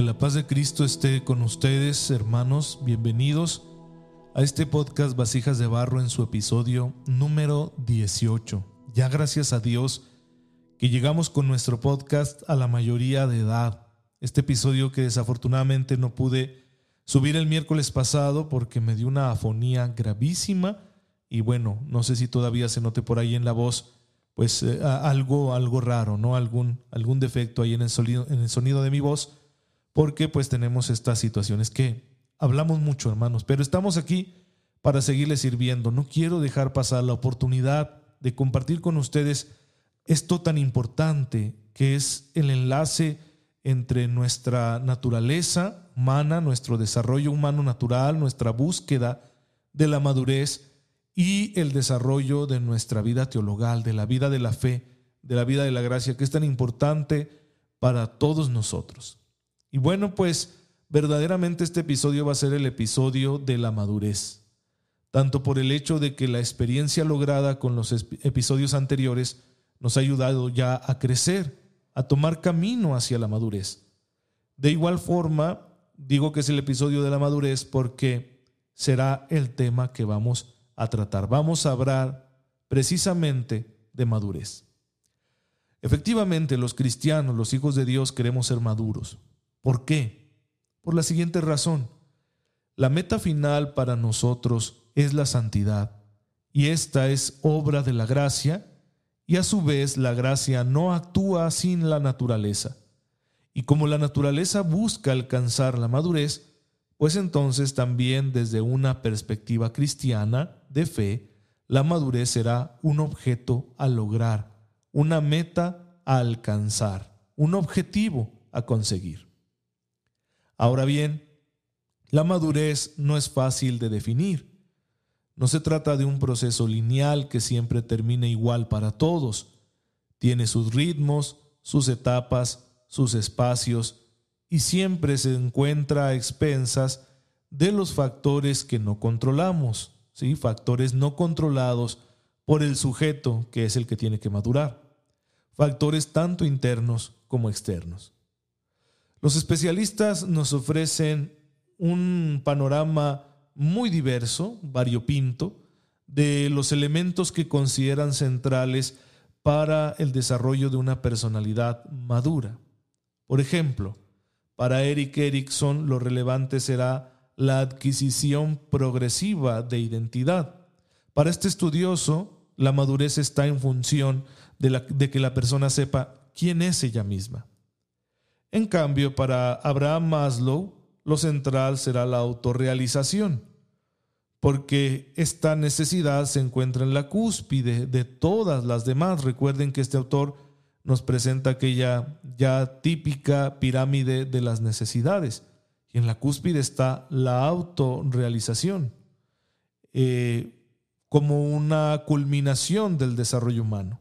Que la paz de Cristo esté con ustedes, hermanos. Bienvenidos a este podcast Vasijas de Barro en su episodio número 18. Ya gracias a Dios que llegamos con nuestro podcast a la mayoría de edad. Este episodio que desafortunadamente no pude subir el miércoles pasado porque me dio una afonía gravísima y bueno, no sé si todavía se note por ahí en la voz pues eh, algo algo raro, ¿no? Algún algún defecto ahí en el sonido en el sonido de mi voz porque pues tenemos estas situaciones que hablamos mucho, hermanos, pero estamos aquí para seguirles sirviendo. No quiero dejar pasar la oportunidad de compartir con ustedes esto tan importante que es el enlace entre nuestra naturaleza humana, nuestro desarrollo humano natural, nuestra búsqueda de la madurez y el desarrollo de nuestra vida teologal, de la vida de la fe, de la vida de la gracia, que es tan importante para todos nosotros. Y bueno, pues verdaderamente este episodio va a ser el episodio de la madurez, tanto por el hecho de que la experiencia lograda con los episodios anteriores nos ha ayudado ya a crecer, a tomar camino hacia la madurez. De igual forma, digo que es el episodio de la madurez porque será el tema que vamos a tratar. Vamos a hablar precisamente de madurez. Efectivamente, los cristianos, los hijos de Dios, queremos ser maduros. ¿Por qué? Por la siguiente razón. La meta final para nosotros es la santidad, y esta es obra de la gracia, y a su vez la gracia no actúa sin la naturaleza. Y como la naturaleza busca alcanzar la madurez, pues entonces también desde una perspectiva cristiana de fe, la madurez será un objeto a lograr, una meta a alcanzar, un objetivo a conseguir. Ahora bien, la madurez no es fácil de definir. No se trata de un proceso lineal que siempre termine igual para todos. Tiene sus ritmos, sus etapas, sus espacios y siempre se encuentra a expensas de los factores que no controlamos, ¿sí? factores no controlados por el sujeto que es el que tiene que madurar, factores tanto internos como externos. Los especialistas nos ofrecen un panorama muy diverso, variopinto, de los elementos que consideran centrales para el desarrollo de una personalidad madura. Por ejemplo, para Eric Erickson lo relevante será la adquisición progresiva de identidad. Para este estudioso, la madurez está en función de, de que la persona sepa quién es ella misma. En cambio, para Abraham Maslow, lo central será la autorrealización, porque esta necesidad se encuentra en la cúspide de todas las demás. Recuerden que este autor nos presenta aquella ya típica pirámide de las necesidades, y en la cúspide está la autorrealización, eh, como una culminación del desarrollo humano.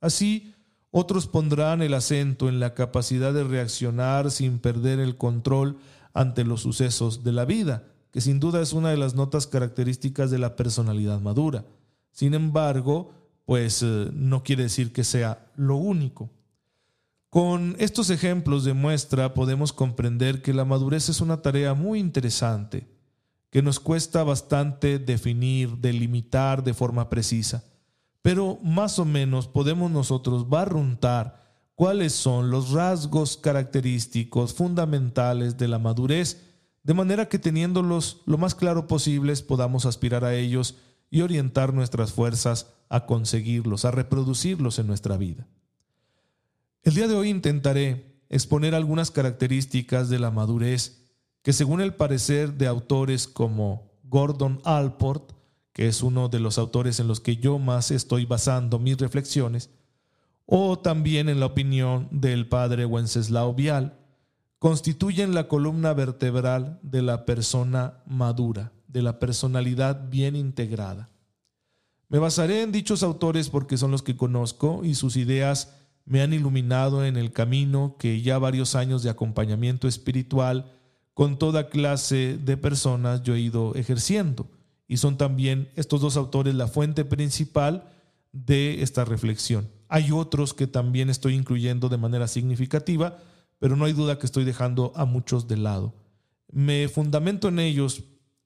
Así, otros pondrán el acento en la capacidad de reaccionar sin perder el control ante los sucesos de la vida, que sin duda es una de las notas características de la personalidad madura. Sin embargo, pues eh, no quiere decir que sea lo único. Con estos ejemplos de muestra podemos comprender que la madurez es una tarea muy interesante, que nos cuesta bastante definir, delimitar de forma precisa pero más o menos podemos nosotros barruntar cuáles son los rasgos característicos fundamentales de la madurez, de manera que teniéndolos lo más claro posibles podamos aspirar a ellos y orientar nuestras fuerzas a conseguirlos, a reproducirlos en nuestra vida. El día de hoy intentaré exponer algunas características de la madurez que según el parecer de autores como Gordon Alport, que es uno de los autores en los que yo más estoy basando mis reflexiones, o también en la opinión del padre Wenceslao Vial, constituyen la columna vertebral de la persona madura, de la personalidad bien integrada. Me basaré en dichos autores porque son los que conozco y sus ideas me han iluminado en el camino que ya varios años de acompañamiento espiritual con toda clase de personas yo he ido ejerciendo y son también estos dos autores la fuente principal de esta reflexión. Hay otros que también estoy incluyendo de manera significativa, pero no hay duda que estoy dejando a muchos de lado. Me fundamento en ellos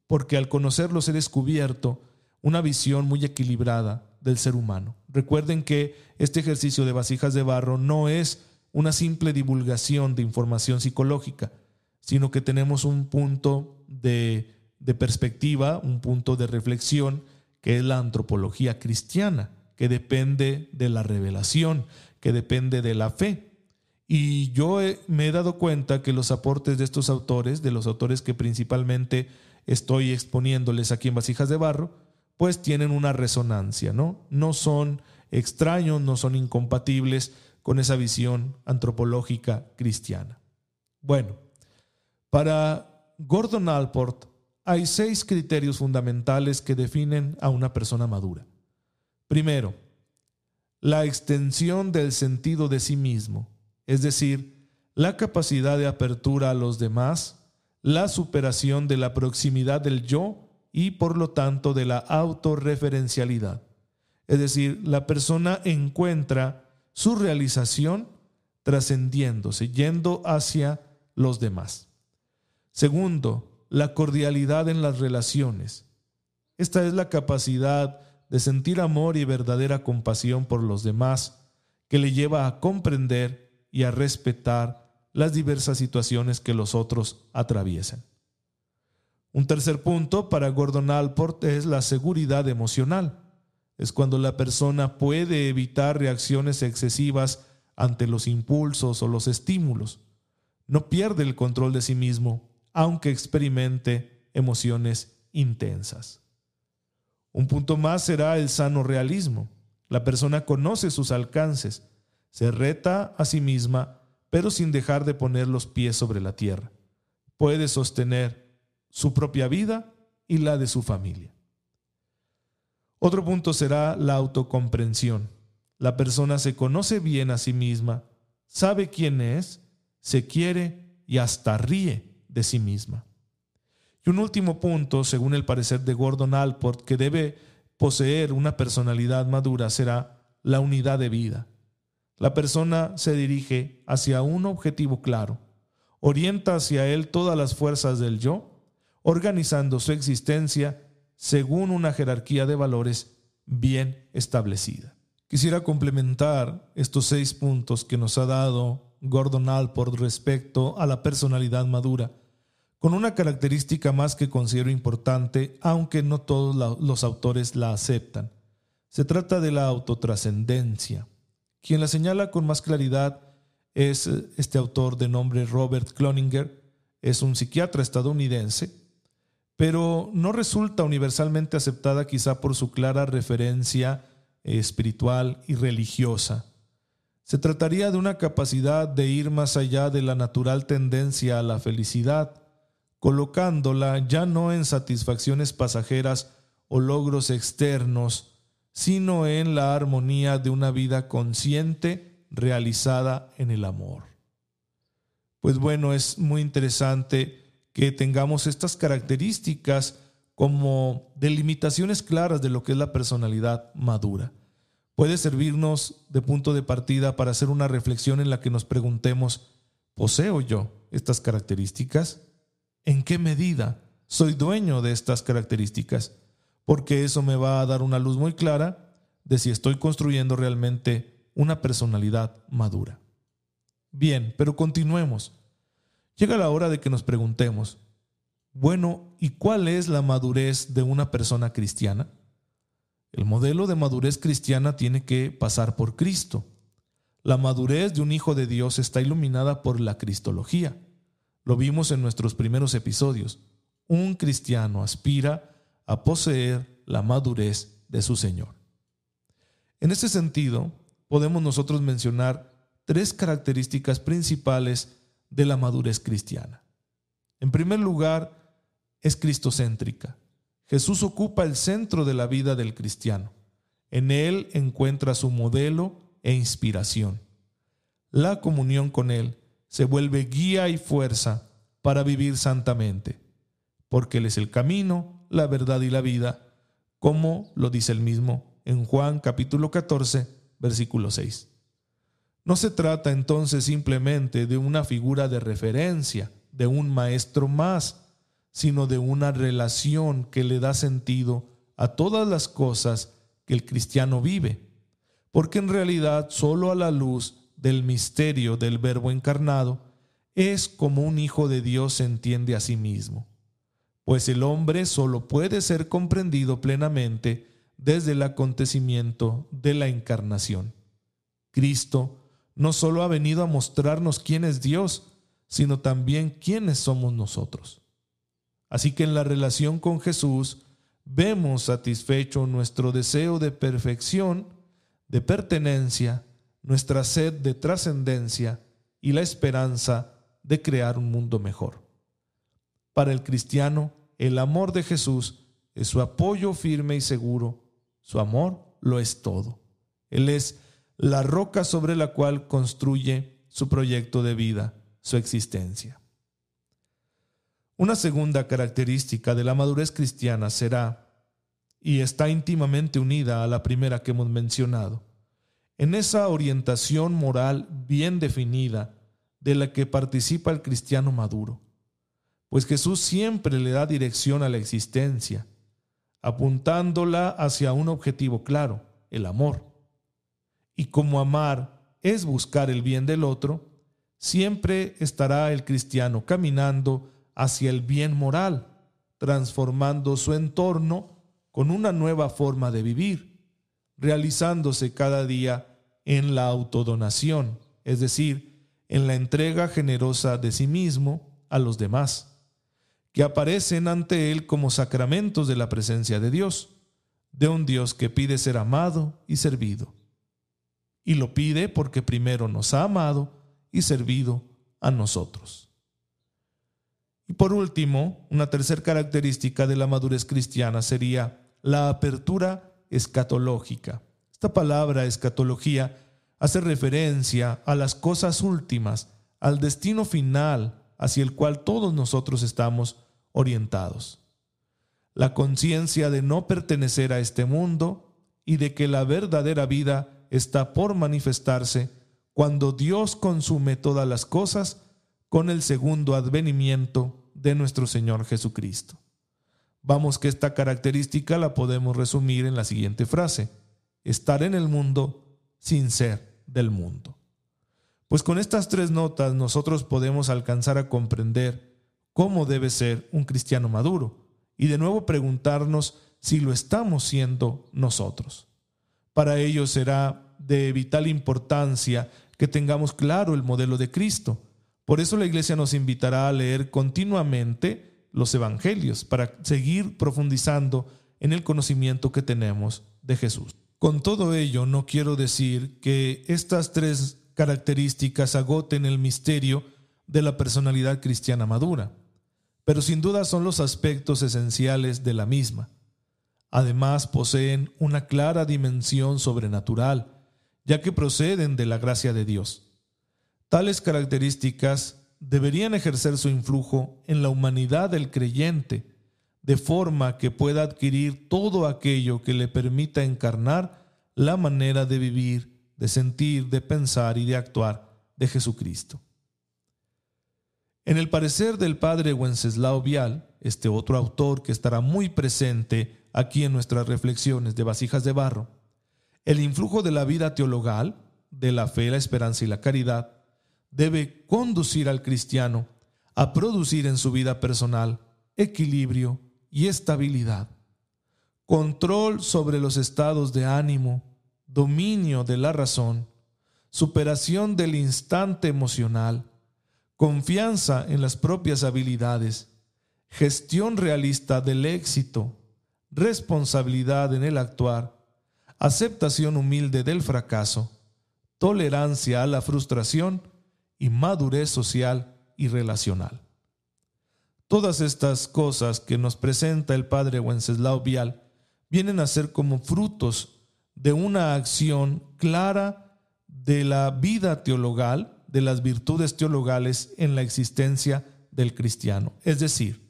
porque al conocerlos he descubierto una visión muy equilibrada del ser humano. Recuerden que este ejercicio de vasijas de barro no es una simple divulgación de información psicológica, sino que tenemos un punto de, de perspectiva, un punto de reflexión, que es la antropología cristiana, que depende de la revelación, que depende de la fe. Y yo me he dado cuenta que los aportes de estos autores, de los autores que principalmente estoy exponiéndoles aquí en Vasijas de Barro, pues tienen una resonancia, ¿no? No son extraños, no son incompatibles con esa visión antropológica cristiana. Bueno, para Gordon Alport hay seis criterios fundamentales que definen a una persona madura. Primero, la extensión del sentido de sí mismo es decir, la capacidad de apertura a los demás, la superación de la proximidad del yo y por lo tanto de la autorreferencialidad. Es decir, la persona encuentra su realización trascendiéndose, yendo hacia los demás. Segundo, la cordialidad en las relaciones. Esta es la capacidad de sentir amor y verdadera compasión por los demás que le lleva a comprender y a respetar las diversas situaciones que los otros atraviesan. Un tercer punto para Gordon Alport es la seguridad emocional. Es cuando la persona puede evitar reacciones excesivas ante los impulsos o los estímulos. No pierde el control de sí mismo, aunque experimente emociones intensas. Un punto más será el sano realismo. La persona conoce sus alcances, se reta a sí misma, pero sin dejar de poner los pies sobre la tierra. Puede sostener su propia vida y la de su familia. Otro punto será la autocomprensión. La persona se conoce bien a sí misma, sabe quién es, se quiere y hasta ríe de sí misma. Y un último punto, según el parecer de Gordon Alport, que debe poseer una personalidad madura será la unidad de vida. La persona se dirige hacia un objetivo claro, orienta hacia él todas las fuerzas del yo, organizando su existencia según una jerarquía de valores bien establecida. Quisiera complementar estos seis puntos que nos ha dado Gordon Alport respecto a la personalidad madura, con una característica más que considero importante, aunque no todos los autores la aceptan. Se trata de la autotrascendencia. Quien la señala con más claridad es eh, este autor de nombre Robert Cloninger, es un psiquiatra estadounidense, pero no resulta universalmente aceptada quizá por su clara referencia eh, espiritual y religiosa. Se trataría de una capacidad de ir más allá de la natural tendencia a la felicidad, colocándola ya no en satisfacciones pasajeras o logros externos, sino en la armonía de una vida consciente realizada en el amor. Pues bueno, es muy interesante que tengamos estas características como delimitaciones claras de lo que es la personalidad madura. Puede servirnos de punto de partida para hacer una reflexión en la que nos preguntemos, ¿poseo yo estas características? ¿En qué medida soy dueño de estas características? porque eso me va a dar una luz muy clara de si estoy construyendo realmente una personalidad madura. Bien, pero continuemos. Llega la hora de que nos preguntemos, bueno, ¿y cuál es la madurez de una persona cristiana? El modelo de madurez cristiana tiene que pasar por Cristo. La madurez de un hijo de Dios está iluminada por la cristología. Lo vimos en nuestros primeros episodios. Un cristiano aspira a poseer la madurez de su Señor. En este sentido, podemos nosotros mencionar tres características principales de la madurez cristiana. En primer lugar, es cristocéntrica. Jesús ocupa el centro de la vida del cristiano. En él encuentra su modelo e inspiración. La comunión con él se vuelve guía y fuerza para vivir santamente, porque él es el camino, la verdad y la vida, como lo dice el mismo en Juan capítulo 14, versículo 6. No se trata entonces simplemente de una figura de referencia, de un maestro más, sino de una relación que le da sentido a todas las cosas que el cristiano vive, porque en realidad solo a la luz del misterio del Verbo encarnado es como un hijo de Dios se entiende a sí mismo, pues el hombre solo puede ser comprendido plenamente desde el acontecimiento de la encarnación. Cristo no solo ha venido a mostrarnos quién es Dios, sino también quiénes somos nosotros. Así que en la relación con Jesús vemos satisfecho nuestro deseo de perfección, de pertenencia, nuestra sed de trascendencia y la esperanza de crear un mundo mejor. Para el cristiano, el amor de Jesús es su apoyo firme y seguro. Su amor lo es todo. Él es la roca sobre la cual construye su proyecto de vida, su existencia. Una segunda característica de la madurez cristiana será, y está íntimamente unida a la primera que hemos mencionado, en esa orientación moral bien definida de la que participa el cristiano maduro, pues Jesús siempre le da dirección a la existencia, apuntándola hacia un objetivo claro, el amor. Y como amar es buscar el bien del otro, siempre estará el cristiano caminando hacia el bien moral, transformando su entorno con una nueva forma de vivir, realizándose cada día en la autodonación, es decir, en la entrega generosa de sí mismo a los demás, que aparecen ante él como sacramentos de la presencia de Dios, de un Dios que pide ser amado y servido. Y lo pide porque primero nos ha amado y servido a nosotros. Y por último, una tercera característica de la madurez cristiana sería la apertura escatológica. Esta palabra escatología hace referencia a las cosas últimas, al destino final hacia el cual todos nosotros estamos orientados. La conciencia de no pertenecer a este mundo y de que la verdadera vida está por manifestarse cuando Dios consume todas las cosas con el segundo advenimiento de nuestro Señor Jesucristo. Vamos que esta característica la podemos resumir en la siguiente frase, estar en el mundo sin ser del mundo. Pues con estas tres notas nosotros podemos alcanzar a comprender cómo debe ser un cristiano maduro y de nuevo preguntarnos si lo estamos siendo nosotros. Para ello será de vital importancia que tengamos claro el modelo de Cristo. Por eso la iglesia nos invitará a leer continuamente los evangelios para seguir profundizando en el conocimiento que tenemos de Jesús. Con todo ello, no quiero decir que estas tres características agoten el misterio de la personalidad cristiana madura, pero sin duda son los aspectos esenciales de la misma. Además, poseen una clara dimensión sobrenatural, ya que proceden de la gracia de Dios. Tales características deberían ejercer su influjo en la humanidad del creyente, de forma que pueda adquirir todo aquello que le permita encarnar la manera de vivir, de sentir, de pensar y de actuar de Jesucristo. En el parecer del padre Wenceslao Vial, este otro autor que estará muy presente aquí en nuestras reflexiones de vasijas de barro, el influjo de la vida teologal, de la fe, la esperanza y la caridad, debe conducir al cristiano a producir en su vida personal equilibrio y estabilidad, control sobre los estados de ánimo, dominio de la razón, superación del instante emocional, confianza en las propias habilidades, gestión realista del éxito, responsabilidad en el actuar, aceptación humilde del fracaso, tolerancia a la frustración y madurez social y relacional. Todas estas cosas que nos presenta el padre Wenceslao Vial vienen a ser como frutos de una acción clara de la vida teologal, de las virtudes teologales en la existencia del cristiano. Es decir,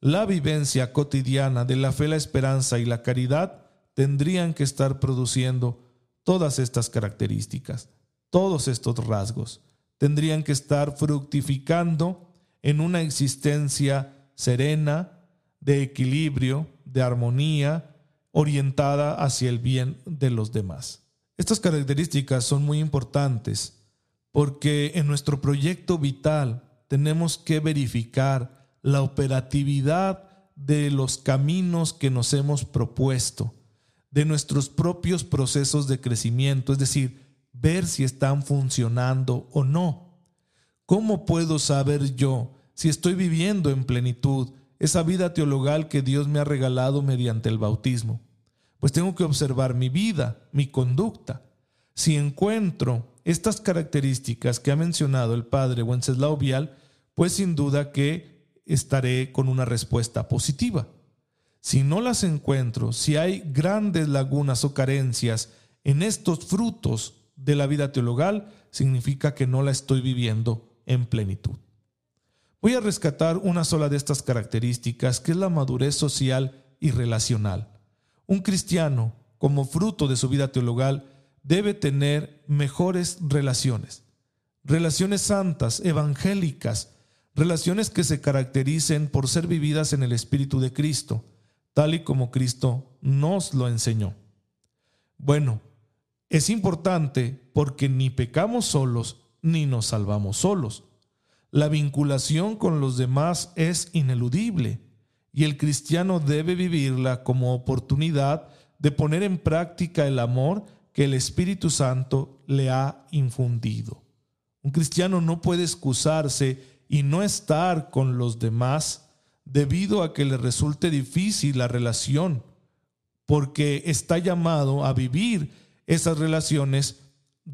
la vivencia cotidiana de la fe, la esperanza y la caridad tendrían que estar produciendo todas estas características todos estos rasgos. Tendrían que estar fructificando en una existencia serena, de equilibrio, de armonía, orientada hacia el bien de los demás. Estas características son muy importantes porque en nuestro proyecto vital tenemos que verificar la operatividad de los caminos que nos hemos propuesto, de nuestros propios procesos de crecimiento, es decir, ver si están funcionando o no. ¿Cómo puedo saber yo si estoy viviendo en plenitud esa vida teologal que Dios me ha regalado mediante el bautismo? Pues tengo que observar mi vida, mi conducta. Si encuentro estas características que ha mencionado el padre Wenceslao Vial, pues sin duda que estaré con una respuesta positiva. Si no las encuentro, si hay grandes lagunas o carencias en estos frutos de la vida teologal, significa que no la estoy viviendo en plenitud. Voy a rescatar una sola de estas características, que es la madurez social y relacional. Un cristiano, como fruto de su vida teologal, debe tener mejores relaciones, relaciones santas, evangélicas, relaciones que se caractericen por ser vividas en el Espíritu de Cristo, tal y como Cristo nos lo enseñó. Bueno, es importante porque ni pecamos solos ni nos salvamos solos. La vinculación con los demás es ineludible y el cristiano debe vivirla como oportunidad de poner en práctica el amor que el Espíritu Santo le ha infundido. Un cristiano no puede excusarse y no estar con los demás debido a que le resulte difícil la relación, porque está llamado a vivir esas relaciones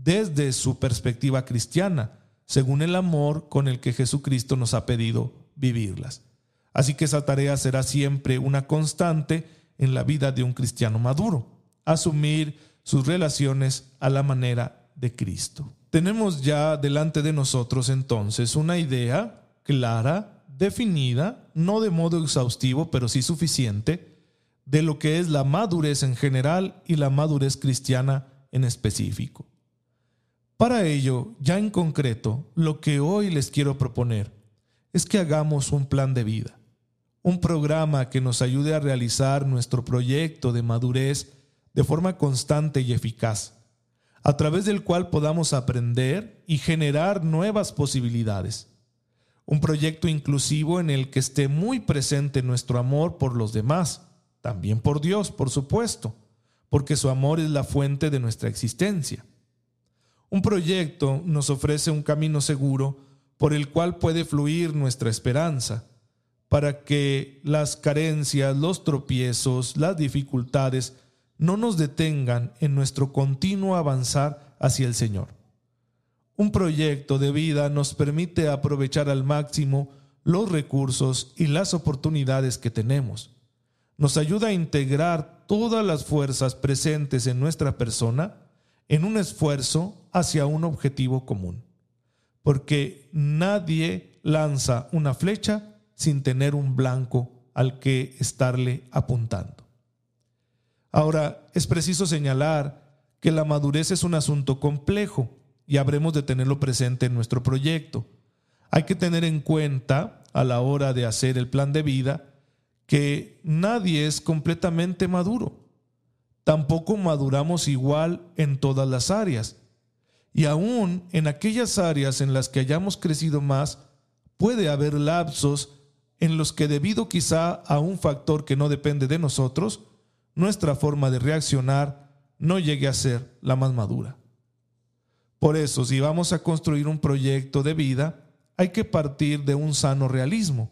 desde su perspectiva cristiana, según el amor con el que Jesucristo nos ha pedido vivirlas. Así que esa tarea será siempre una constante en la vida de un cristiano maduro, asumir sus relaciones a la manera de Cristo. Tenemos ya delante de nosotros entonces una idea clara, definida, no de modo exhaustivo, pero sí suficiente, de lo que es la madurez en general y la madurez cristiana en específico. Para ello, ya en concreto, lo que hoy les quiero proponer es que hagamos un plan de vida, un programa que nos ayude a realizar nuestro proyecto de madurez de forma constante y eficaz, a través del cual podamos aprender y generar nuevas posibilidades. Un proyecto inclusivo en el que esté muy presente nuestro amor por los demás, también por Dios, por supuesto, porque su amor es la fuente de nuestra existencia. Un proyecto nos ofrece un camino seguro por el cual puede fluir nuestra esperanza, para que las carencias, los tropiezos, las dificultades no nos detengan en nuestro continuo avanzar hacia el Señor. Un proyecto de vida nos permite aprovechar al máximo los recursos y las oportunidades que tenemos. Nos ayuda a integrar todas las fuerzas presentes en nuestra persona en un esfuerzo hacia un objetivo común. Porque nadie lanza una flecha sin tener un blanco al que estarle apuntando. Ahora, es preciso señalar que la madurez es un asunto complejo y habremos de tenerlo presente en nuestro proyecto. Hay que tener en cuenta a la hora de hacer el plan de vida que nadie es completamente maduro. Tampoco maduramos igual en todas las áreas. Y aún en aquellas áreas en las que hayamos crecido más, puede haber lapsos en los que debido quizá a un factor que no depende de nosotros, nuestra forma de reaccionar no llegue a ser la más madura. Por eso, si vamos a construir un proyecto de vida, hay que partir de un sano realismo,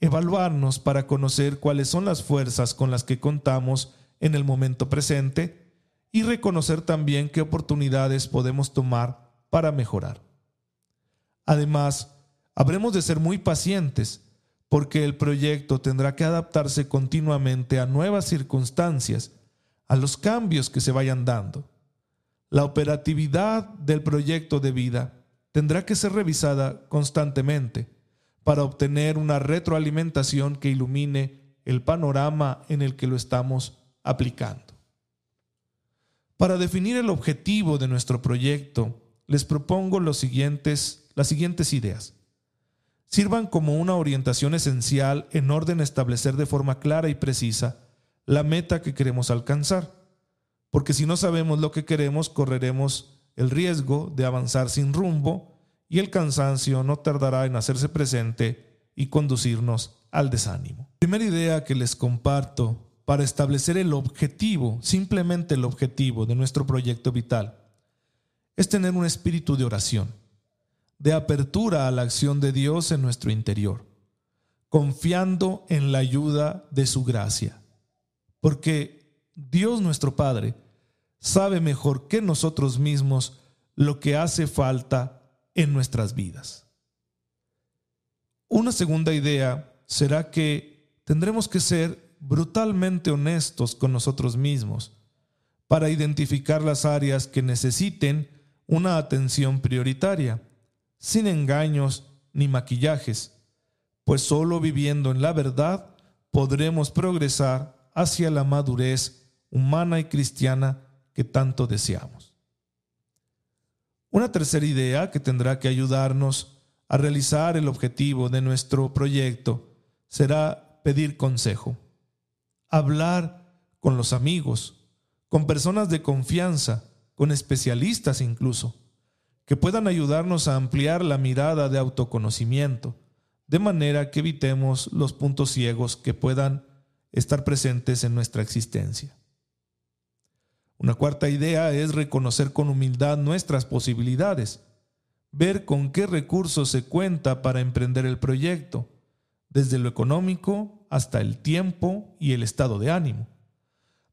evaluarnos para conocer cuáles son las fuerzas con las que contamos en el momento presente y reconocer también qué oportunidades podemos tomar para mejorar. Además, habremos de ser muy pacientes porque el proyecto tendrá que adaptarse continuamente a nuevas circunstancias, a los cambios que se vayan dando. La operatividad del proyecto de vida tendrá que ser revisada constantemente para obtener una retroalimentación que ilumine el panorama en el que lo estamos aplicando. Para definir el objetivo de nuestro proyecto, les propongo los siguientes, las siguientes ideas. Sirvan como una orientación esencial en orden a establecer de forma clara y precisa la meta que queremos alcanzar, porque si no sabemos lo que queremos, correremos el riesgo de avanzar sin rumbo y el cansancio no tardará en hacerse presente y conducirnos al desánimo. Primera idea que les comparto para establecer el objetivo, simplemente el objetivo de nuestro proyecto vital, es tener un espíritu de oración, de apertura a la acción de Dios en nuestro interior, confiando en la ayuda de su gracia. Porque Dios nuestro Padre sabe mejor que nosotros mismos lo que hace falta en nuestras vidas. Una segunda idea será que tendremos que ser brutalmente honestos con nosotros mismos para identificar las áreas que necesiten una atención prioritaria, sin engaños ni maquillajes, pues solo viviendo en la verdad podremos progresar hacia la madurez humana y cristiana que tanto deseamos. Una tercera idea que tendrá que ayudarnos a realizar el objetivo de nuestro proyecto será pedir consejo hablar con los amigos, con personas de confianza, con especialistas incluso, que puedan ayudarnos a ampliar la mirada de autoconocimiento, de manera que evitemos los puntos ciegos que puedan estar presentes en nuestra existencia. Una cuarta idea es reconocer con humildad nuestras posibilidades, ver con qué recursos se cuenta para emprender el proyecto, desde lo económico hasta el tiempo y el estado de ánimo.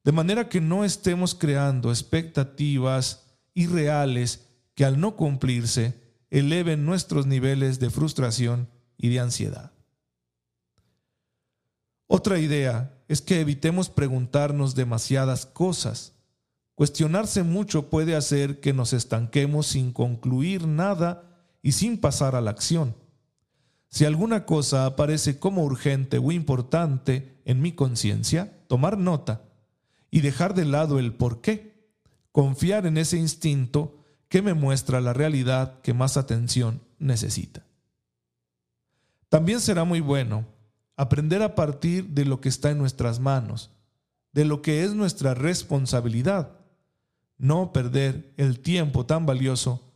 De manera que no estemos creando expectativas irreales que al no cumplirse eleven nuestros niveles de frustración y de ansiedad. Otra idea es que evitemos preguntarnos demasiadas cosas. Cuestionarse mucho puede hacer que nos estanquemos sin concluir nada y sin pasar a la acción. Si alguna cosa aparece como urgente o importante en mi conciencia, tomar nota y dejar de lado el por qué. Confiar en ese instinto que me muestra la realidad que más atención necesita. También será muy bueno aprender a partir de lo que está en nuestras manos, de lo que es nuestra responsabilidad, no perder el tiempo tan valioso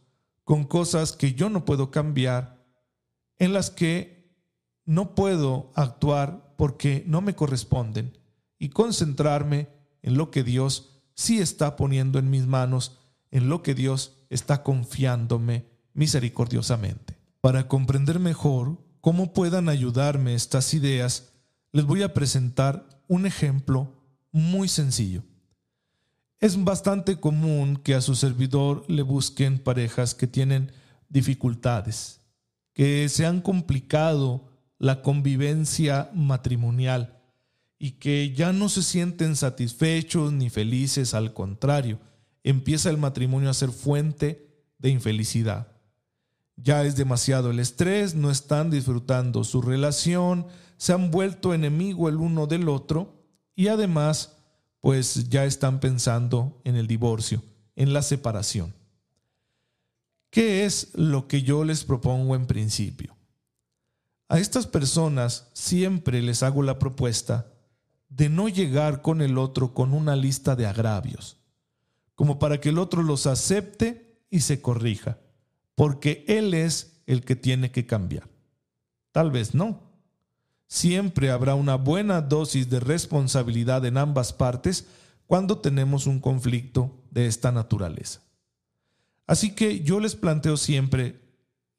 con cosas que yo no puedo cambiar en las que no puedo actuar porque no me corresponden y concentrarme en lo que Dios sí está poniendo en mis manos, en lo que Dios está confiándome misericordiosamente. Para comprender mejor cómo puedan ayudarme estas ideas, les voy a presentar un ejemplo muy sencillo. Es bastante común que a su servidor le busquen parejas que tienen dificultades, que se han complicado la convivencia matrimonial y que ya no se sienten satisfechos ni felices, al contrario, empieza el matrimonio a ser fuente de infelicidad. Ya es demasiado el estrés, no están disfrutando su relación, se han vuelto enemigo el uno del otro y además pues ya están pensando en el divorcio, en la separación. ¿Qué es lo que yo les propongo en principio? A estas personas siempre les hago la propuesta de no llegar con el otro con una lista de agravios, como para que el otro los acepte y se corrija, porque él es el que tiene que cambiar. Tal vez no. Siempre habrá una buena dosis de responsabilidad en ambas partes cuando tenemos un conflicto de esta naturaleza. Así que yo les planteo siempre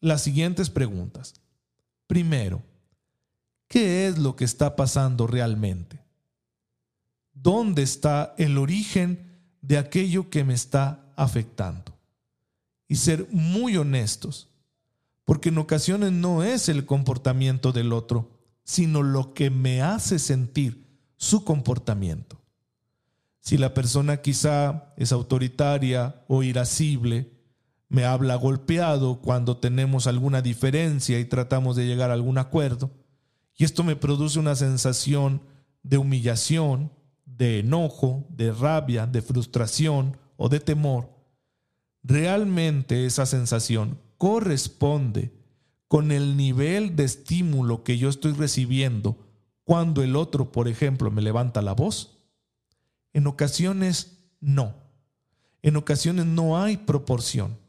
las siguientes preguntas. Primero, ¿qué es lo que está pasando realmente? ¿Dónde está el origen de aquello que me está afectando? Y ser muy honestos, porque en ocasiones no es el comportamiento del otro, sino lo que me hace sentir su comportamiento. Si la persona quizá es autoritaria o irascible, me habla golpeado cuando tenemos alguna diferencia y tratamos de llegar a algún acuerdo. Y esto me produce una sensación de humillación, de enojo, de rabia, de frustración o de temor. realmente esa sensación corresponde con el nivel de estímulo que yo estoy recibiendo cuando el otro, por ejemplo, me levanta la voz? En ocasiones no. En ocasiones no hay proporción.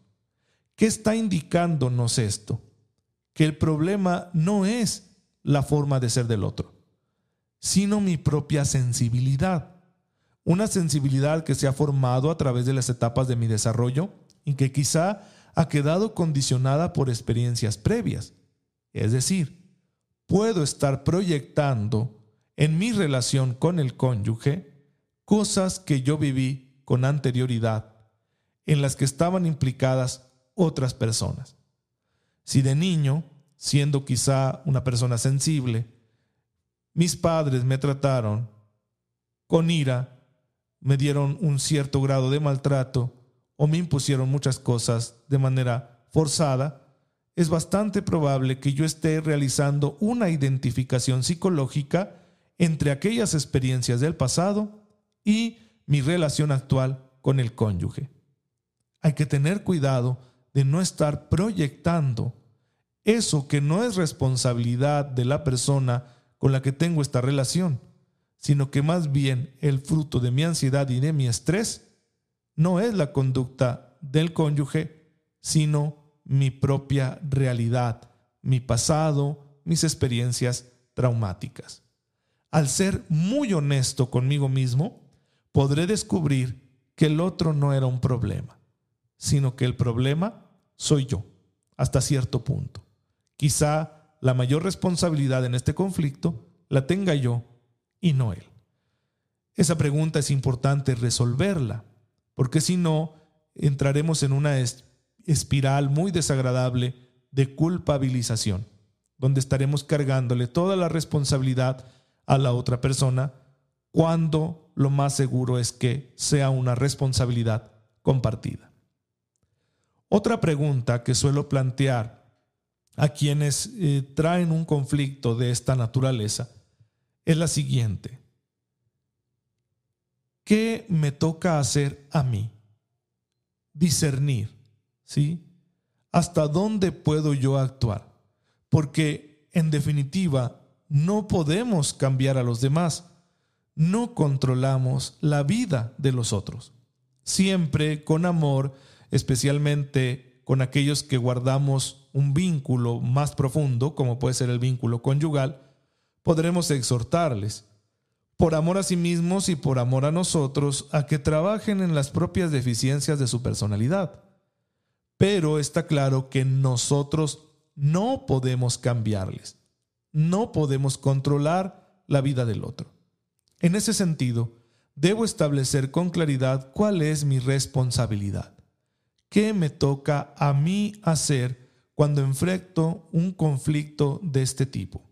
¿Qué está indicándonos esto? Que el problema no es la forma de ser del otro, sino mi propia sensibilidad. Una sensibilidad que se ha formado a través de las etapas de mi desarrollo y que quizá ha quedado condicionada por experiencias previas. Es decir, puedo estar proyectando en mi relación con el cónyuge cosas que yo viví con anterioridad, en las que estaban implicadas otras personas. Si de niño, siendo quizá una persona sensible, mis padres me trataron con ira, me dieron un cierto grado de maltrato o me impusieron muchas cosas de manera forzada, es bastante probable que yo esté realizando una identificación psicológica entre aquellas experiencias del pasado y mi relación actual con el cónyuge. Hay que tener cuidado de no estar proyectando eso que no es responsabilidad de la persona con la que tengo esta relación, sino que más bien el fruto de mi ansiedad y de mi estrés no es la conducta del cónyuge, sino mi propia realidad, mi pasado, mis experiencias traumáticas. Al ser muy honesto conmigo mismo, podré descubrir que el otro no era un problema, sino que el problema soy yo, hasta cierto punto. Quizá la mayor responsabilidad en este conflicto la tenga yo y no él. Esa pregunta es importante resolverla, porque si no, entraremos en una espiral muy desagradable de culpabilización, donde estaremos cargándole toda la responsabilidad a la otra persona cuando lo más seguro es que sea una responsabilidad compartida. Otra pregunta que suelo plantear a quienes eh, traen un conflicto de esta naturaleza es la siguiente. ¿Qué me toca hacer a mí? Discernir ¿sí? ¿Hasta dónde puedo yo actuar? Porque en definitiva no podemos cambiar a los demás, no controlamos la vida de los otros. Siempre con amor, especialmente con aquellos que guardamos un vínculo más profundo, como puede ser el vínculo conyugal, podremos exhortarles, por amor a sí mismos y por amor a nosotros, a que trabajen en las propias deficiencias de su personalidad pero está claro que nosotros no podemos cambiarles, no podemos controlar la vida del otro. En ese sentido, debo establecer con claridad cuál es mi responsabilidad. ¿Qué me toca a mí hacer cuando enfrento un conflicto de este tipo?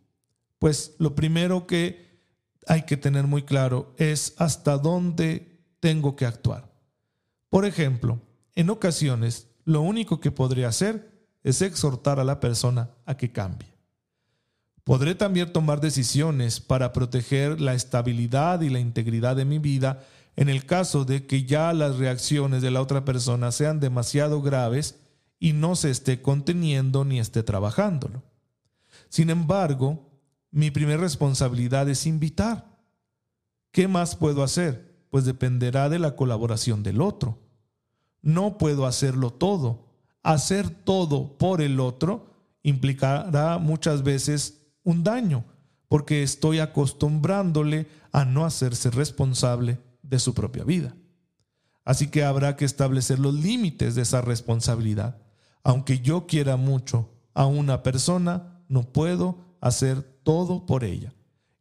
Pues lo primero que hay que tener muy claro es hasta dónde tengo que actuar. Por ejemplo, en ocasiones lo único que podré hacer es exhortar a la persona a que cambie. Podré también tomar decisiones para proteger la estabilidad y la integridad de mi vida en el caso de que ya las reacciones de la otra persona sean demasiado graves y no se esté conteniendo ni esté trabajándolo. Sin embargo, mi primera responsabilidad es invitar. ¿Qué más puedo hacer? Pues dependerá de la colaboración del otro no puedo hacerlo todo. Hacer todo por el otro implicará muchas veces un daño, porque estoy acostumbrándole a no hacerse responsable de su propia vida. Así que habrá que establecer los límites de esa responsabilidad. Aunque yo quiera mucho a una persona, no puedo hacer todo por ella.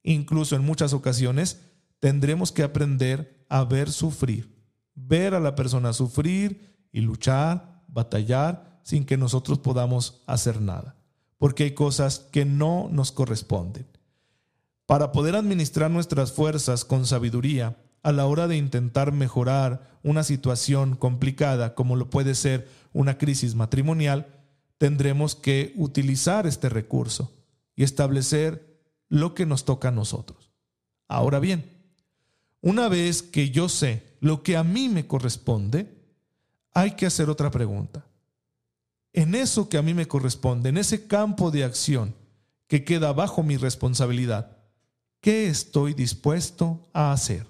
Incluso en muchas ocasiones tendremos que aprender a ver sufrir ver a la persona sufrir y luchar, batallar, sin que nosotros podamos hacer nada, porque hay cosas que no nos corresponden. Para poder administrar nuestras fuerzas con sabiduría, a la hora de intentar mejorar una situación complicada como lo puede ser una crisis matrimonial, tendremos que utilizar este recurso y establecer lo que nos toca a nosotros. Ahora bien, una vez que yo sé lo que a mí me corresponde, hay que hacer otra pregunta. En eso que a mí me corresponde, en ese campo de acción que queda bajo mi responsabilidad, ¿qué estoy dispuesto a hacer?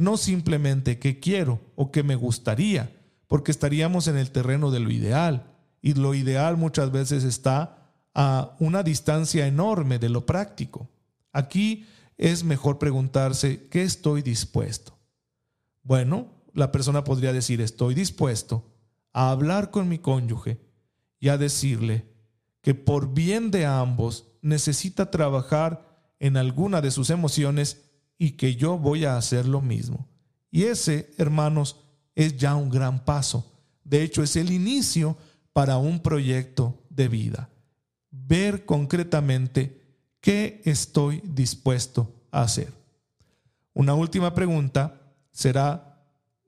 No simplemente qué quiero o qué me gustaría, porque estaríamos en el terreno de lo ideal, y lo ideal muchas veces está a una distancia enorme de lo práctico. Aquí es mejor preguntarse, ¿qué estoy dispuesto? Bueno, la persona podría decir, estoy dispuesto a hablar con mi cónyuge y a decirle que por bien de ambos necesita trabajar en alguna de sus emociones y que yo voy a hacer lo mismo. Y ese, hermanos, es ya un gran paso. De hecho, es el inicio para un proyecto de vida. Ver concretamente qué estoy dispuesto a hacer. Una última pregunta será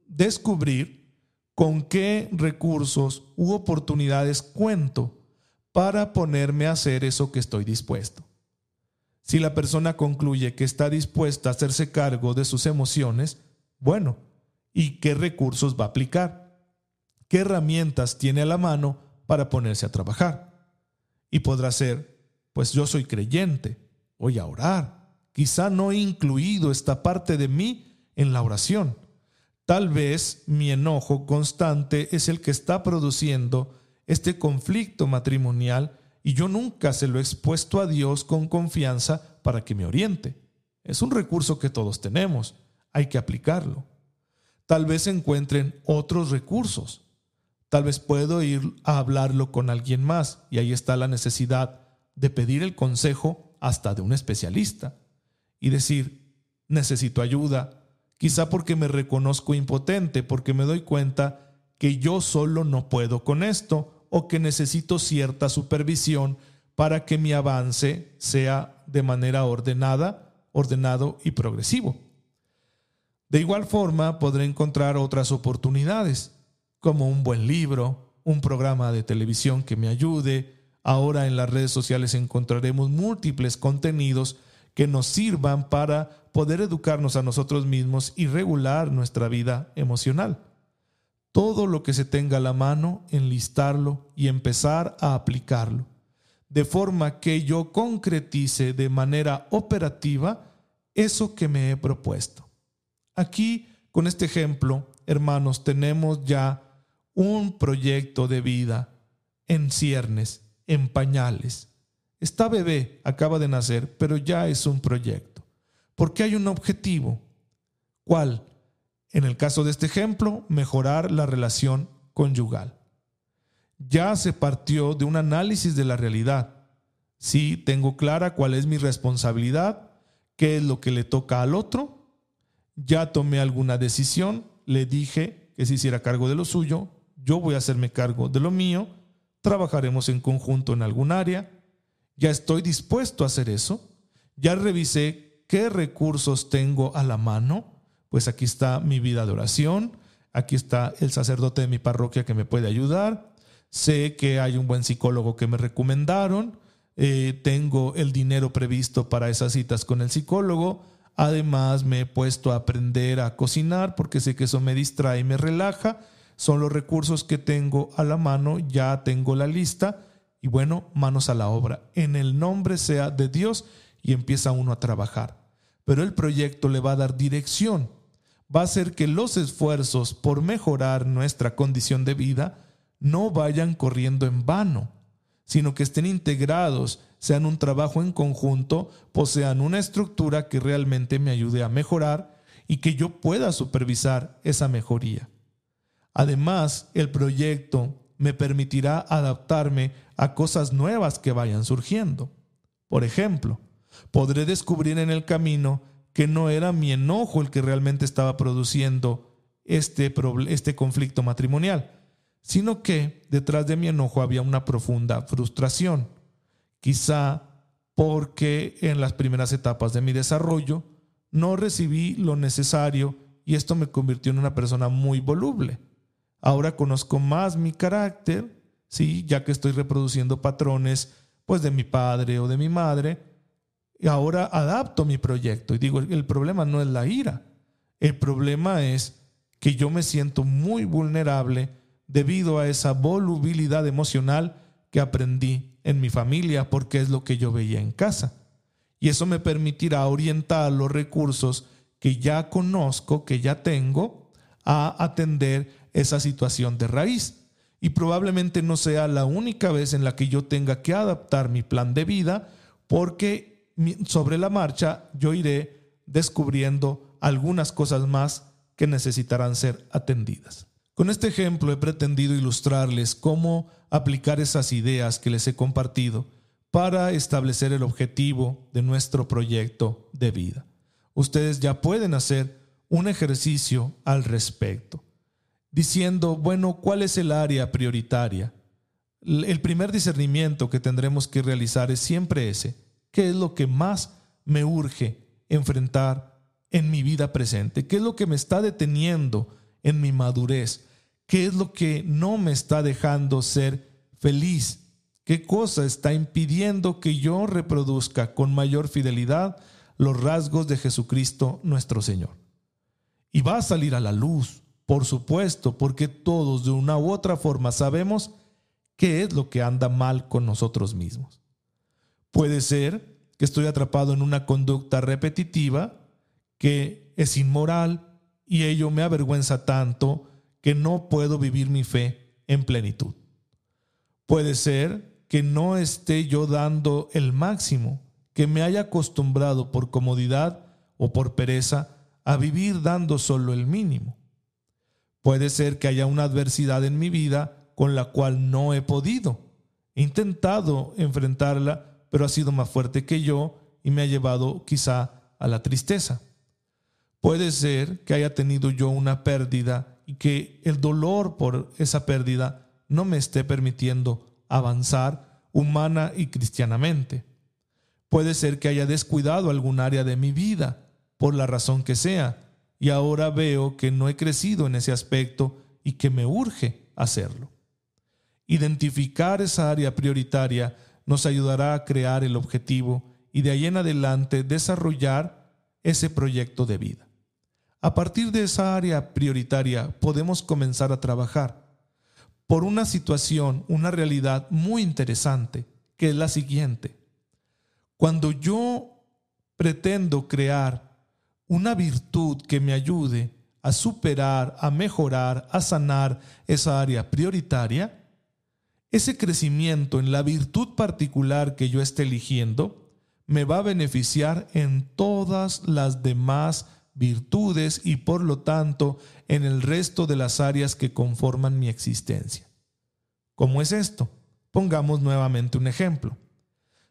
descubrir con qué recursos u oportunidades cuento para ponerme a hacer eso que estoy dispuesto. Si la persona concluye que está dispuesta a hacerse cargo de sus emociones, bueno, ¿y qué recursos va a aplicar? ¿Qué herramientas tiene a la mano para ponerse a trabajar? Y podrá ser, pues yo soy creyente, voy a orar. Quizá no he incluido esta parte de mí en la oración. Tal vez mi enojo constante es el que está produciendo este conflicto matrimonial y yo nunca se lo he expuesto a Dios con confianza para que me oriente. Es un recurso que todos tenemos, hay que aplicarlo. Tal vez encuentren otros recursos. Tal vez puedo ir a hablarlo con alguien más y ahí está la necesidad de pedir el consejo hasta de un especialista y decir, necesito ayuda, quizá porque me reconozco impotente, porque me doy cuenta que yo solo no puedo con esto o que necesito cierta supervisión para que mi avance sea de manera ordenada, ordenado y progresivo. De igual forma, podré encontrar otras oportunidades, como un buen libro, un programa de televisión que me ayude. Ahora en las redes sociales encontraremos múltiples contenidos que nos sirvan para poder educarnos a nosotros mismos y regular nuestra vida emocional. Todo lo que se tenga a la mano, enlistarlo y empezar a aplicarlo, de forma que yo concretice de manera operativa eso que me he propuesto. Aquí, con este ejemplo, hermanos, tenemos ya un proyecto de vida en ciernes, en pañales, Está bebé, acaba de nacer, pero ya es un proyecto. Porque hay un objetivo. ¿Cuál? En el caso de este ejemplo, mejorar la relación conyugal. Ya se partió de un análisis de la realidad. Sí, tengo clara cuál es mi responsabilidad, qué es lo que le toca al otro. Ya tomé alguna decisión, le dije que se hiciera cargo de lo suyo, yo voy a hacerme cargo de lo mío, trabajaremos en conjunto en algún área ya estoy dispuesto a hacer eso, ya revisé qué recursos tengo a la mano, pues aquí está mi vida de oración, aquí está el sacerdote de mi parroquia que me puede ayudar, sé que hay un buen psicólogo que me recomendaron, eh, tengo el dinero previsto para esas citas con el psicólogo, además me he puesto a aprender a cocinar porque sé que eso me distrae y me relaja, son los recursos que tengo a la mano, ya tengo la lista y bueno, manos a la obra. En el nombre sea de Dios y empieza uno a trabajar. Pero el proyecto le va a dar dirección. Va a hacer que los esfuerzos por mejorar nuestra condición de vida no vayan corriendo en vano, sino que estén integrados, sean un trabajo en conjunto, posean una estructura que realmente me ayude a mejorar y que yo pueda supervisar esa mejoría. Además, el proyecto me permitirá adaptarme a cosas nuevas que vayan surgiendo. Por ejemplo, podré descubrir en el camino que no era mi enojo el que realmente estaba produciendo este, este conflicto matrimonial, sino que detrás de mi enojo había una profunda frustración. Quizá porque en las primeras etapas de mi desarrollo no recibí lo necesario y esto me convirtió en una persona muy voluble. Ahora conozco más mi carácter ¿sí? ya que estoy reproduciendo patrones pues de mi padre o de mi madre, y ahora adapto mi proyecto y digo, el problema no es la ira, el problema es que yo me siento muy vulnerable debido a esa volubilidad emocional que aprendí en mi familia porque es lo que yo veía en casa. Y eso me permitirá orientar los recursos que ya conozco, que ya tengo, a atender esa situación de raíz. Y probablemente no sea la única vez en la que yo tenga que adaptar mi plan de vida porque sobre la marcha yo iré descubriendo algunas cosas más que necesitarán ser atendidas. Con este ejemplo he pretendido ilustrarles cómo aplicar esas ideas que les he compartido para establecer el objetivo de nuestro proyecto de vida. Ustedes ya pueden hacer un ejercicio al respecto, diciendo, bueno, ¿cuál es el área prioritaria? El primer discernimiento que tendremos que realizar es siempre ese. ¿Qué es lo que más me urge enfrentar en mi vida presente? ¿Qué es lo que me está deteniendo en mi madurez? ¿Qué es lo que no me está dejando ser feliz? ¿Qué cosa está impidiendo que yo reproduzca con mayor fidelidad los rasgos de Jesucristo nuestro Señor? Y va a salir a la luz, por supuesto, porque todos de una u otra forma sabemos qué es lo que anda mal con nosotros mismos. Puede ser que estoy atrapado en una conducta repetitiva que es inmoral y ello me avergüenza tanto que no puedo vivir mi fe en plenitud. Puede ser que no esté yo dando el máximo, que me haya acostumbrado por comodidad o por pereza a vivir dando solo el mínimo. Puede ser que haya una adversidad en mi vida con la cual no he podido. Intentado enfrentarla, pero ha sido más fuerte que yo y me ha llevado quizá a la tristeza. Puede ser que haya tenido yo una pérdida y que el dolor por esa pérdida no me esté permitiendo avanzar humana y cristianamente. Puede ser que haya descuidado algún área de mi vida, por la razón que sea, y ahora veo que no he crecido en ese aspecto y que me urge hacerlo. Identificar esa área prioritaria nos ayudará a crear el objetivo y de ahí en adelante desarrollar ese proyecto de vida. A partir de esa área prioritaria podemos comenzar a trabajar por una situación, una realidad muy interesante, que es la siguiente. Cuando yo pretendo crear una virtud que me ayude a superar, a mejorar, a sanar esa área prioritaria, ese crecimiento en la virtud particular que yo esté eligiendo me va a beneficiar en todas las demás virtudes y por lo tanto en el resto de las áreas que conforman mi existencia. ¿Cómo es esto? Pongamos nuevamente un ejemplo.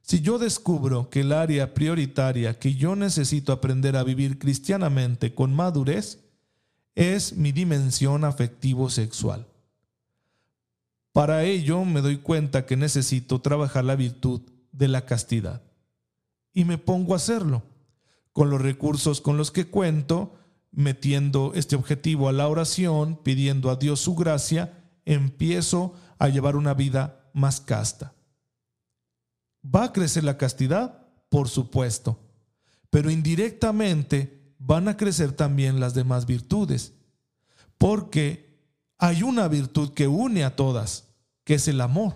Si yo descubro que el área prioritaria que yo necesito aprender a vivir cristianamente con madurez es mi dimensión afectivo-sexual. Para ello me doy cuenta que necesito trabajar la virtud de la castidad. Y me pongo a hacerlo con los recursos con los que cuento, metiendo este objetivo a la oración, pidiendo a Dios su gracia, empiezo a llevar una vida más casta. ¿Va a crecer la castidad? Por supuesto, pero indirectamente van a crecer también las demás virtudes, porque hay una virtud que une a todas, que es el amor.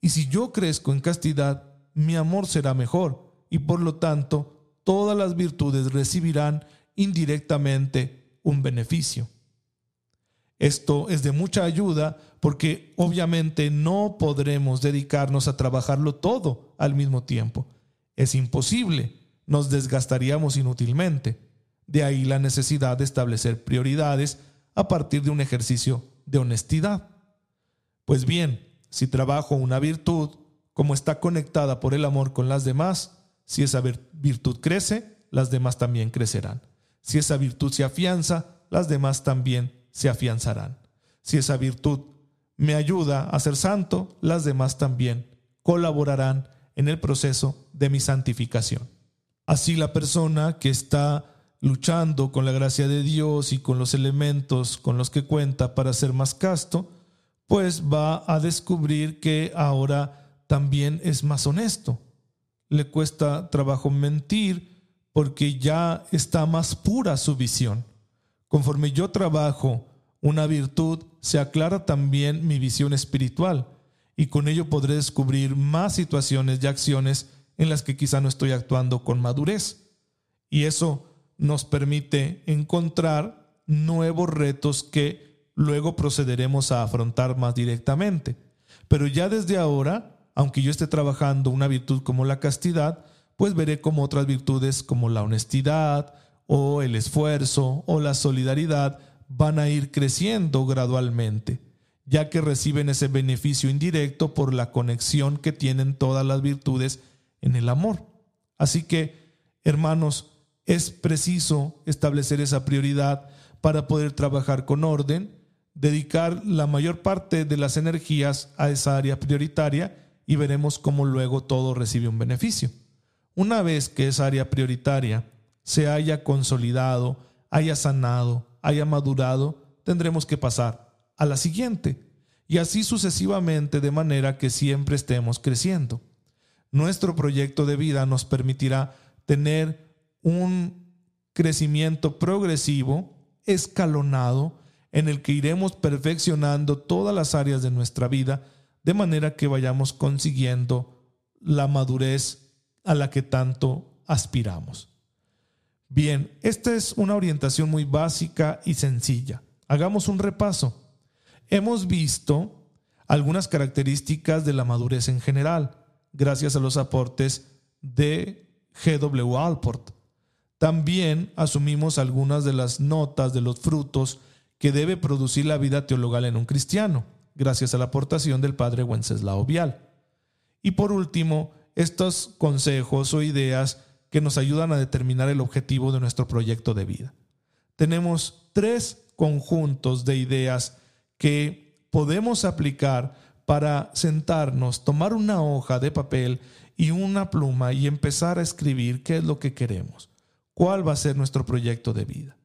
Y si yo crezco en castidad, mi amor será mejor y por lo tanto todas las virtudes recibirán indirectamente un beneficio. Esto es de mucha ayuda porque obviamente no podremos dedicarnos a trabajarlo todo al mismo tiempo. Es imposible, nos desgastaríamos inútilmente. De ahí la necesidad de establecer prioridades a partir de un ejercicio de honestidad. Pues bien, si trabajo una virtud, como está conectada por el amor con las demás, si esa virtud crece, las demás también crecerán. Si esa virtud se afianza, las demás también se afianzarán. Si esa virtud me ayuda a ser santo, las demás también colaborarán en el proceso de mi santificación. Así la persona que está luchando con la gracia de Dios y con los elementos con los que cuenta para ser más casto, pues va a descubrir que ahora también es más honesto, le cuesta trabajo mentir porque ya está más pura su visión. Conforme yo trabajo una virtud, se aclara también mi visión espiritual y con ello podré descubrir más situaciones y acciones en las que quizá no estoy actuando con madurez. Y eso nos permite encontrar nuevos retos que luego procederemos a afrontar más directamente. Pero ya desde ahora, aunque yo esté trabajando una virtud como la castidad, pues veré como otras virtudes como la honestidad o el esfuerzo o la solidaridad van a ir creciendo gradualmente, ya que reciben ese beneficio indirecto por la conexión que tienen todas las virtudes en el amor. Así que, hermanos, es preciso establecer esa prioridad para poder trabajar con orden, dedicar la mayor parte de las energías a esa área prioritaria y veremos cómo luego todo recibe un beneficio. Una vez que esa área prioritaria se haya consolidado, haya sanado, haya madurado, tendremos que pasar a la siguiente y así sucesivamente de manera que siempre estemos creciendo. Nuestro proyecto de vida nos permitirá tener un crecimiento progresivo, escalonado, en el que iremos perfeccionando todas las áreas de nuestra vida, de manera que vayamos consiguiendo la madurez a la que tanto aspiramos. Bien, esta es una orientación muy básica y sencilla. Hagamos un repaso. Hemos visto algunas características de la madurez en general, gracias a los aportes de G.W. Alport. También asumimos algunas de las notas de los frutos que debe producir la vida teologal en un cristiano, gracias a la aportación del padre Wenceslao Vial. Y por último, estos consejos o ideas que nos ayudan a determinar el objetivo de nuestro proyecto de vida. Tenemos tres conjuntos de ideas que podemos aplicar para sentarnos, tomar una hoja de papel y una pluma y empezar a escribir qué es lo que queremos, cuál va a ser nuestro proyecto de vida.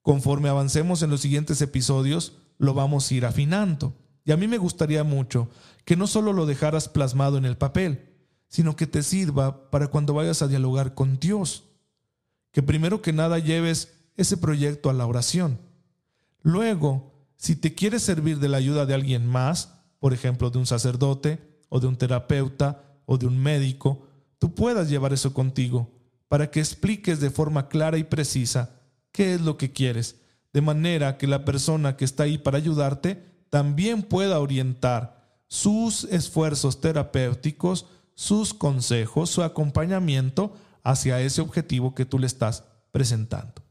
Conforme avancemos en los siguientes episodios, lo vamos a ir afinando. Y a mí me gustaría mucho que no solo lo dejaras plasmado en el papel, sino que te sirva para cuando vayas a dialogar con Dios. Que primero que nada lleves ese proyecto a la oración. Luego, si te quieres servir de la ayuda de alguien más, por ejemplo, de un sacerdote o de un terapeuta o de un médico, tú puedas llevar eso contigo para que expliques de forma clara y precisa qué es lo que quieres, de manera que la persona que está ahí para ayudarte también pueda orientar sus esfuerzos terapéuticos, sus consejos, su acompañamiento hacia ese objetivo que tú le estás presentando.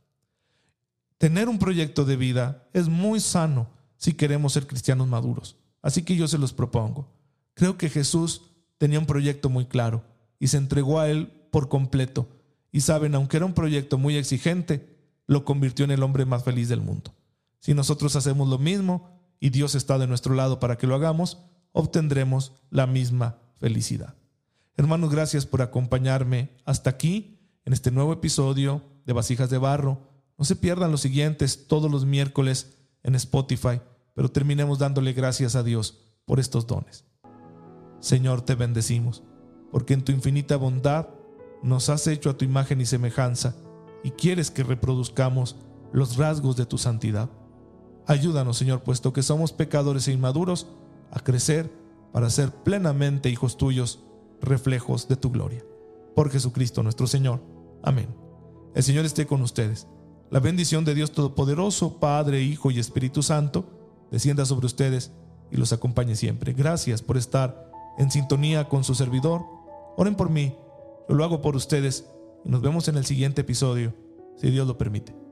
Tener un proyecto de vida es muy sano si queremos ser cristianos maduros. Así que yo se los propongo. Creo que Jesús tenía un proyecto muy claro y se entregó a él por completo. Y saben, aunque era un proyecto muy exigente, lo convirtió en el hombre más feliz del mundo. Si nosotros hacemos lo mismo y Dios está de nuestro lado para que lo hagamos, obtendremos la misma felicidad. Hermanos, gracias por acompañarme hasta aquí en este nuevo episodio de Vasijas de Barro. No se pierdan los siguientes todos los miércoles en Spotify, pero terminemos dándole gracias a Dios por estos dones. Señor, te bendecimos, porque en tu infinita bondad nos has hecho a tu imagen y semejanza y quieres que reproduzcamos los rasgos de tu santidad. Ayúdanos, Señor, puesto que somos pecadores e inmaduros, a crecer para ser plenamente hijos tuyos, reflejos de tu gloria. Por Jesucristo nuestro Señor. Amén. El Señor esté con ustedes. La bendición de Dios Todopoderoso, Padre, Hijo y Espíritu Santo, descienda sobre ustedes y los acompañe siempre. Gracias por estar en sintonía con su servidor. Oren por mí, lo hago por ustedes y nos vemos en el siguiente episodio, si Dios lo permite.